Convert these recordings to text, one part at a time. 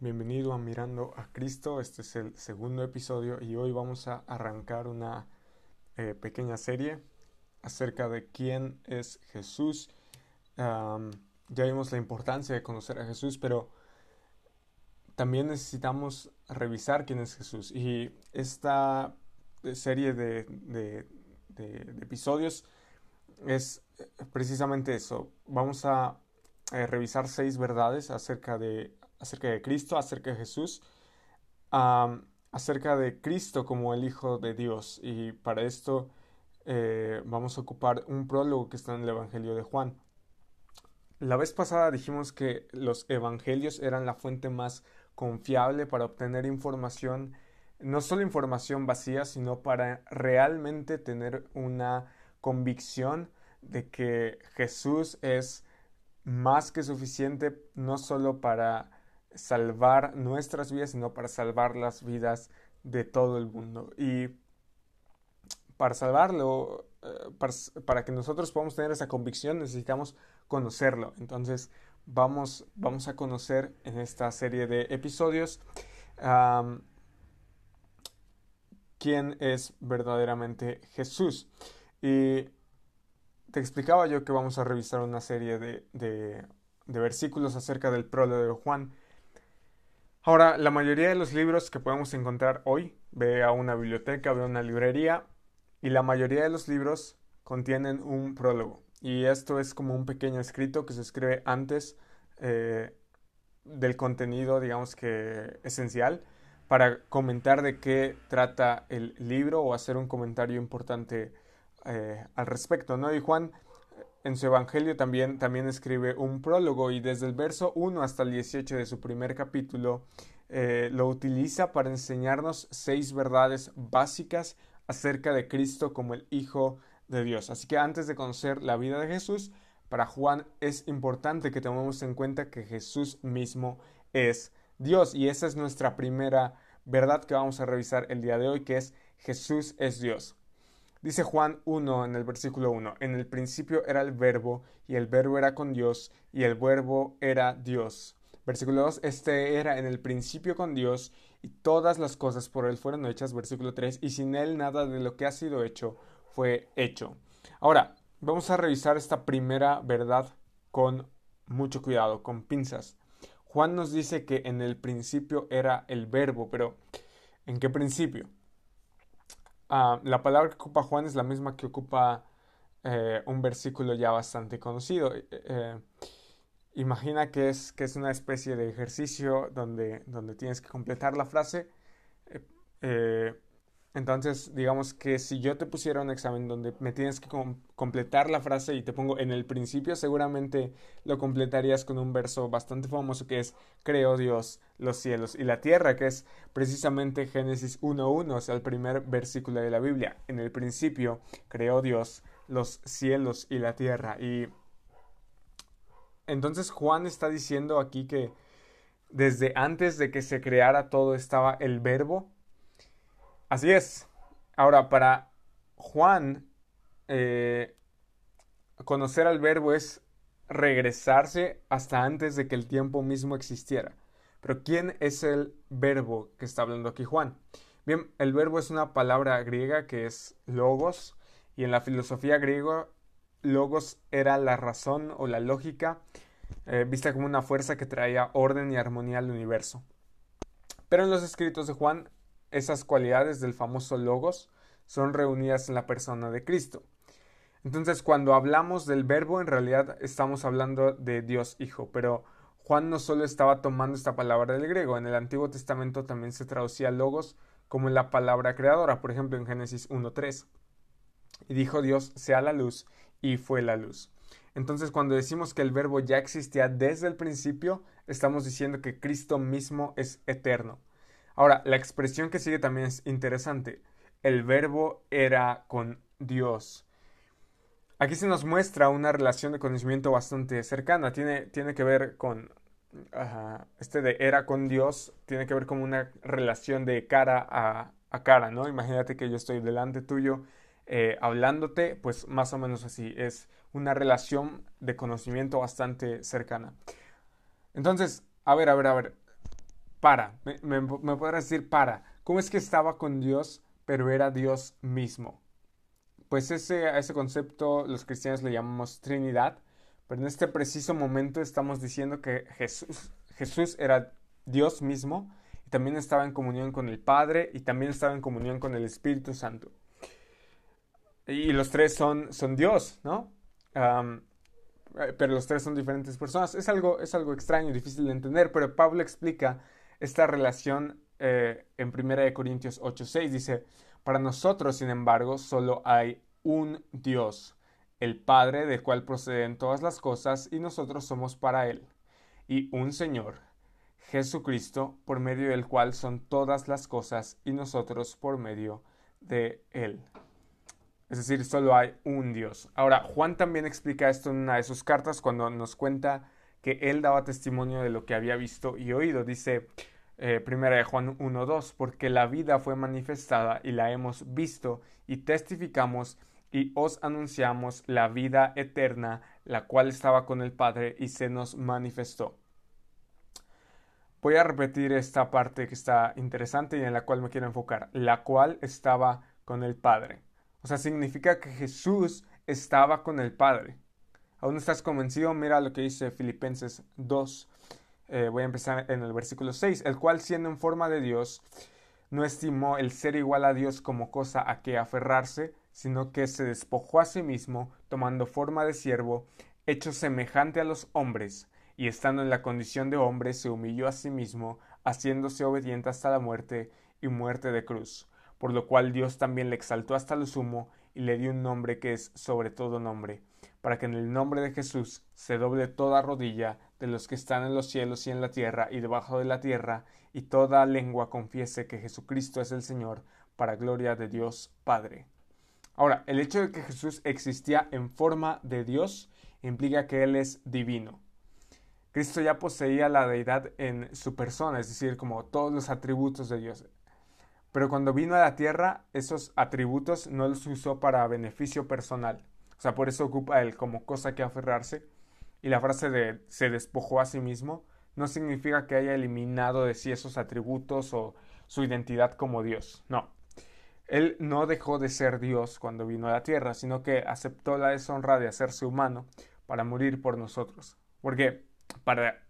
Bienvenido a Mirando a Cristo. Este es el segundo episodio y hoy vamos a arrancar una eh, pequeña serie acerca de quién es Jesús. ya vimos la importancia de conocer a Jesús, pero también necesitamos revisar quién es Jesús. Y esta serie de, episodios es precisamente eso. Vamos a eh, revisar seis verdades acerca de, acerca de Cristo, acerca de Jesús, acerca de Cristo como el Hijo de Dios. Y para esto eh, vamos a ocupar un prólogo que está en el Evangelio de Juan. La vez pasada dijimos que los evangelios eran la fuente más confiable para obtener información, no solo información vacía, sino para realmente tener una convicción de que Jesús es más que suficiente no solo para salvar nuestras vidas, sino para salvar las vidas de todo el mundo. Y para salvarlo, eh, para, que nosotros podamos tener esa convicción, necesitamos conocerlo. Entonces, vamos, vamos a conocer en esta serie de episodios quién es verdaderamente Jesús. Y te explicaba yo que vamos a revisar una serie de, de, versículos acerca del prólogo de Juan. Ahora, la mayoría de los libros que podemos encontrar hoy, ve a una biblioteca, ve a una librería, y la mayoría de los libros contienen un prólogo. Y esto es como un pequeño escrito que se escribe antes eh, del contenido, digamos que esencial, para comentar de qué trata el libro o hacer un comentario importante eh, al respecto, ¿no? Y Juan en su Evangelio también, también escribe un prólogo y desde el verso 1 hasta el 18 de su primer capítulo eh, lo utiliza para enseñarnos seis verdades básicas acerca de Cristo como el Hijo de Dios. Así que antes de conocer la vida de Jesús, para Juan es importante que tomemos en cuenta que Jesús mismo es Dios y esa es nuestra primera verdad que vamos a revisar el día de hoy, que es Jesús es Dios. Dice Juan 1 en el versículo 1, en el principio era el verbo y el verbo era con Dios y el verbo era Dios. Versículo 2, este era en el principio con Dios y todas las cosas por él fueron hechas. Versículo 3, y sin él nada de lo que ha sido hecho fue hecho. Ahora, vamos a revisar esta primera verdad con mucho cuidado, con pinzas. Juan nos dice que en el principio era el verbo, pero ¿en qué principio? Ah, la palabra que ocupa Juan es la misma que ocupa eh, un versículo ya bastante conocido. Eh, eh, imagina que es, que es una especie de ejercicio donde, donde tienes que completar la frase. Entonces, digamos que si yo te pusiera un examen donde me tienes que completar la frase y te pongo en el principio, seguramente lo completarías con un verso bastante famoso que es Creó Dios los cielos y la tierra, que es precisamente Génesis 1.1, o sea, el primer versículo de la Biblia. En el principio creó Dios los cielos y la tierra. Y entonces Juan está diciendo aquí que desde antes de que se creara todo estaba el verbo Así es. Ahora, para Juan, eh, conocer al verbo es regresarse hasta antes de que el tiempo mismo existiera. Pero ¿quién es el verbo que está hablando aquí Juan? Bien, el verbo es una palabra griega que es logos y en la filosofía griega logos era la razón o la lógica eh, vista como una fuerza que traía orden y armonía al universo. Pero en los escritos de Juan esas cualidades del famoso logos son reunidas en la persona de Cristo. Entonces, cuando hablamos del verbo, en realidad estamos hablando de Dios Hijo, pero Juan no solo estaba tomando esta palabra del griego, en el Antiguo Testamento también se traducía logos como la palabra creadora, por ejemplo en Génesis 1.3. Y dijo Dios, sea la luz, y fue la luz. Entonces, cuando decimos que el verbo ya existía desde el principio, estamos diciendo que Cristo mismo es eterno. Ahora, la expresión que sigue también es interesante. El verbo era con Dios. Aquí se nos muestra una relación de conocimiento bastante cercana. Tiene, tiene que ver con... este de era con Dios tiene que ver con una relación de cara a, cara, ¿no? Imagínate que yo estoy delante tuyo eh, hablándote, pues más o menos así. Es una relación de conocimiento bastante cercana. Entonces, a ver, a ver, a ver para, me, podrás decir para, ¿cómo es que estaba con Dios, pero era Dios mismo? Pues ese, ese concepto los cristianos le llamamos Trinidad, pero en este preciso momento estamos diciendo que Jesús, Jesús era Dios mismo y también estaba en comunión con el Padre y también estaba en comunión con el Espíritu Santo. Y los tres son, son Dios, ¿no? pero los tres son diferentes personas. Es algo, es algo extraño, difícil de entender, pero Pablo explica esta relación eh, en 1 Corintios 8:6. Dice, para nosotros, sin embargo, solo hay un Dios, el Padre del cual proceden todas las cosas y nosotros somos para Él, y un Señor, Jesucristo, por medio del cual son todas las cosas y nosotros por medio de Él. Es decir, solo hay un Dios. Ahora, Juan también explica esto en una de sus cartas cuando nos cuenta que él daba testimonio de lo que había visto y oído. Dice eh, primera de Juan 1.2, porque la vida fue manifestada y la hemos visto y testificamos y os anunciamos la vida eterna, la cual estaba con el Padre y se nos manifestó. Voy a repetir esta parte que está interesante y en la cual me quiero enfocar, la cual estaba con el Padre. O sea, significa que Jesús estaba con el Padre. ¿Aún estás convencido? Mira lo que dice Filipenses 2. Eh, voy a empezar en el versículo 6. El cual, siendo en forma de Dios, no estimó el ser igual a Dios como cosa a que aferrarse, sino que se despojó a sí mismo, tomando forma de siervo, hecho semejante a los hombres, y estando en la condición de hombre, se humilló a sí mismo, haciéndose obediente hasta la muerte y muerte de cruz por lo cual Dios también le exaltó hasta lo sumo y le dio un nombre que es sobre todo nombre, para que en el nombre de Jesús se doble toda rodilla de los que están en los cielos y en la tierra y debajo de la tierra, y toda lengua confiese que Jesucristo es el Señor, para gloria de Dios Padre. Ahora, el hecho de que Jesús existía en forma de Dios implica que Él es divino. Cristo ya poseía la deidad en su persona, es decir, como todos los atributos de Dios. Pero cuando vino a la tierra, esos atributos no los usó para beneficio personal. O sea, por eso ocupa él como cosa que aferrarse. Y la frase de se despojó a sí mismo no significa que haya eliminado de sí esos atributos o su identidad como Dios. No. Él no dejó de ser Dios cuando vino a la tierra, sino que aceptó la deshonra de hacerse humano para morir por nosotros. Porque para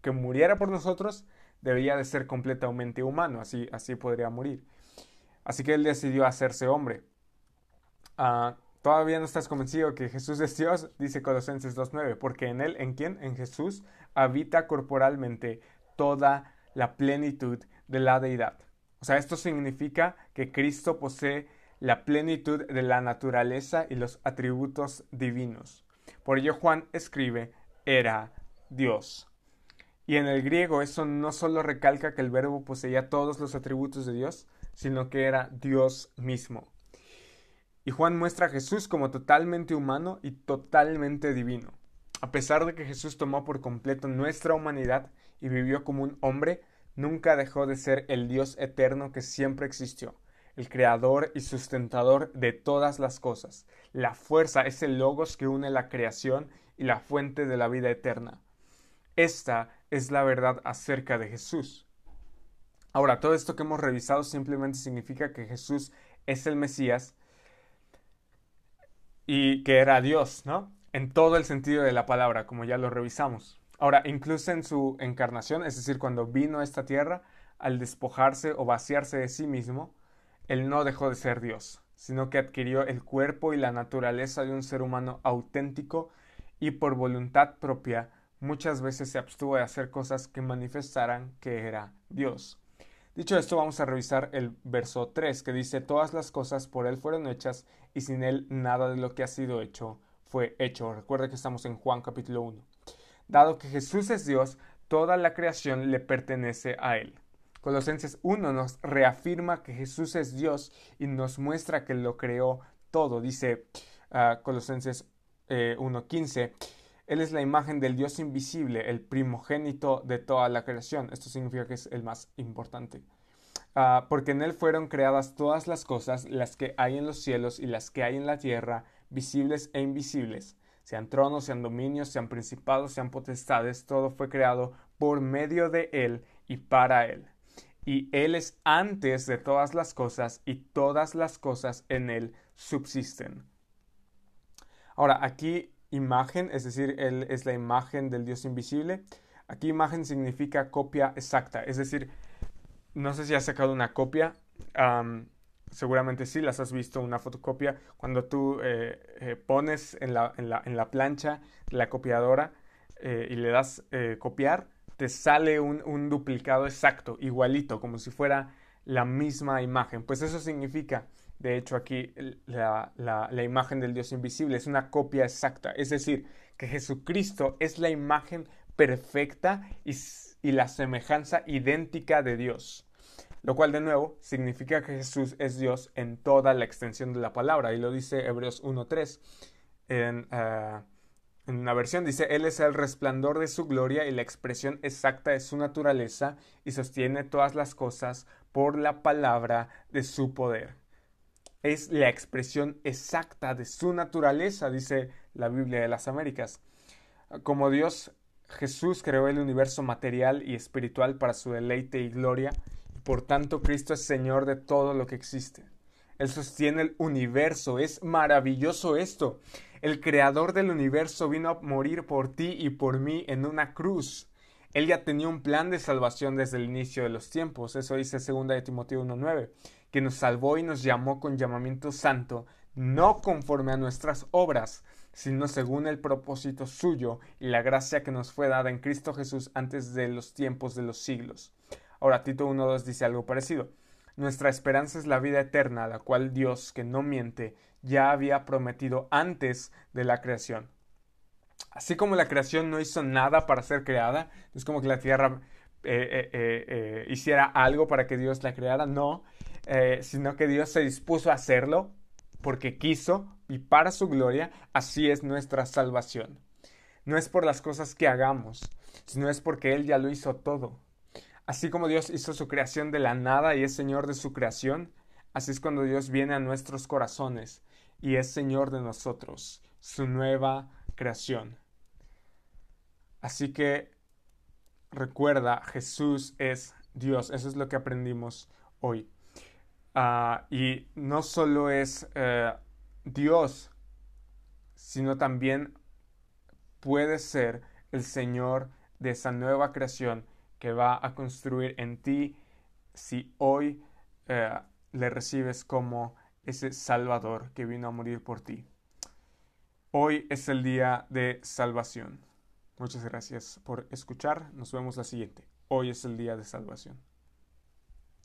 que muriera por nosotros debería de ser completamente humano, así, así podría morir. Así que él decidió hacerse hombre. Ah, ¿Todavía no estás convencido que Jesús es Dios? Dice Colosenses 2.9, porque en él, ¿en quién? En Jesús habita corporalmente toda la plenitud de la deidad. O sea, esto significa que Cristo posee la plenitud de la naturaleza y los atributos divinos. Por ello Juan escribe, era Dios. Y en el griego eso no solo recalca que el verbo poseía todos los atributos de Dios, sino que era Dios mismo. Y Juan muestra a Jesús como totalmente humano y totalmente divino. A pesar de que Jesús tomó por completo nuestra humanidad y vivió como un hombre, nunca dejó de ser el Dios eterno que siempre existió, el creador y sustentador de todas las cosas. La fuerza es el logos que une la creación y la fuente de la vida eterna. Esta es la verdad acerca de Jesús. Ahora, todo esto que hemos revisado simplemente significa que Jesús es el Mesías y que era Dios, ¿no? En todo el sentido de la palabra, como ya lo revisamos. Ahora, incluso en su encarnación, es decir, cuando vino a esta tierra, al despojarse o vaciarse de sí mismo, Él no dejó de ser Dios, sino que adquirió el cuerpo y la naturaleza de un ser humano auténtico y por voluntad propia muchas veces se abstuvo de hacer cosas que manifestaran que era Dios. Dicho esto, vamos a revisar el verso 3, que dice, Todas las cosas por Él fueron hechas, y sin Él nada de lo que ha sido hecho fue hecho. Recuerda que estamos en Juan capítulo 1. Dado que Jesús es Dios, toda la creación le pertenece a Él. Colosenses 1 nos reafirma que Jesús es Dios y nos muestra que lo creó todo. Dice uh, Colosenses eh, 1.15 él es la imagen del Dios invisible, el primogénito de toda la creación. Esto significa que es el más importante. Ah, porque en Él fueron creadas todas las cosas, las que hay en los cielos y las que hay en la tierra, visibles e invisibles, sean tronos, sean dominios, sean principados, sean potestades, todo fue creado por medio de Él y para Él. Y Él es antes de todas las cosas y todas las cosas en Él subsisten. Ahora, aquí imagen, es decir, Él es la imagen del Dios invisible. Aquí imagen significa copia exacta, es decir, no sé si has sacado una copia, seguramente sí, las has visto, una fotocopia, cuando tú eh, eh, pones en la, plancha la copiadora eh, y le das copiar, te sale un, duplicado exacto, igualito, como si fuera la misma imagen. Pues eso significa, de hecho, aquí la, imagen del Dios invisible es una copia exacta, es decir, que Jesucristo es la imagen perfecta y, la semejanza idéntica de Dios lo cual de nuevo significa que Jesús es Dios en toda la extensión de la palabra, y lo dice Hebreos 1.3. En, eh, en una versión dice, Él es el resplandor de su gloria y la expresión exacta de su naturaleza, y sostiene todas las cosas por la palabra de su poder. Es la expresión exacta de su naturaleza, dice la Biblia de las Américas. Como Dios, Jesús creó el universo material y espiritual para su deleite y gloria, por tanto, Cristo es Señor de todo lo que existe. Él sostiene el universo. Es maravilloso esto. El creador del universo vino a morir por ti y por mí en una cruz. Él ya tenía un plan de salvación desde el inicio de los tiempos. Eso dice 2 de Timoteo 1.9, que nos salvó y nos llamó con llamamiento santo, no conforme a nuestras obras, sino según el propósito suyo y la gracia que nos fue dada en Cristo Jesús antes de los tiempos de los siglos. Ahora Tito 1.2 dice algo parecido. Nuestra esperanza es la vida eterna, la cual Dios, que no miente, ya había prometido antes de la creación. Así como la creación no hizo nada para ser creada, no es como que la tierra eh, eh, eh, hiciera algo para que Dios la creara, no, sino que Dios se dispuso a hacerlo porque quiso y para su gloria, así es nuestra salvación. No es por las cosas que hagamos, sino es porque Él ya lo hizo todo. Así como Dios hizo su creación de la nada y es Señor de su creación, así es cuando Dios viene a nuestros corazones y es Señor de nosotros, su nueva creación. Así que recuerda, Jesús es Dios, eso es lo que aprendimos hoy. Ah, y no solo es eh, Dios, sino también puede ser el Señor de esa nueva creación que va a construir en ti si hoy eh, le recibes como ese Salvador que vino a morir por ti. Hoy es el día de salvación. Muchas gracias por escuchar. Nos vemos la siguiente. Hoy es el día de salvación.